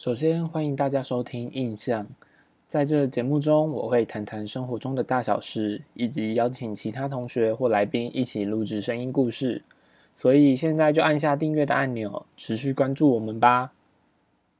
首先欢迎大家收听印象。在这节目中我会谈谈生活中的大小事以及邀请其他同学或来宾一起录制声音故事。所以现在就按下订阅的按钮持续关注我们吧。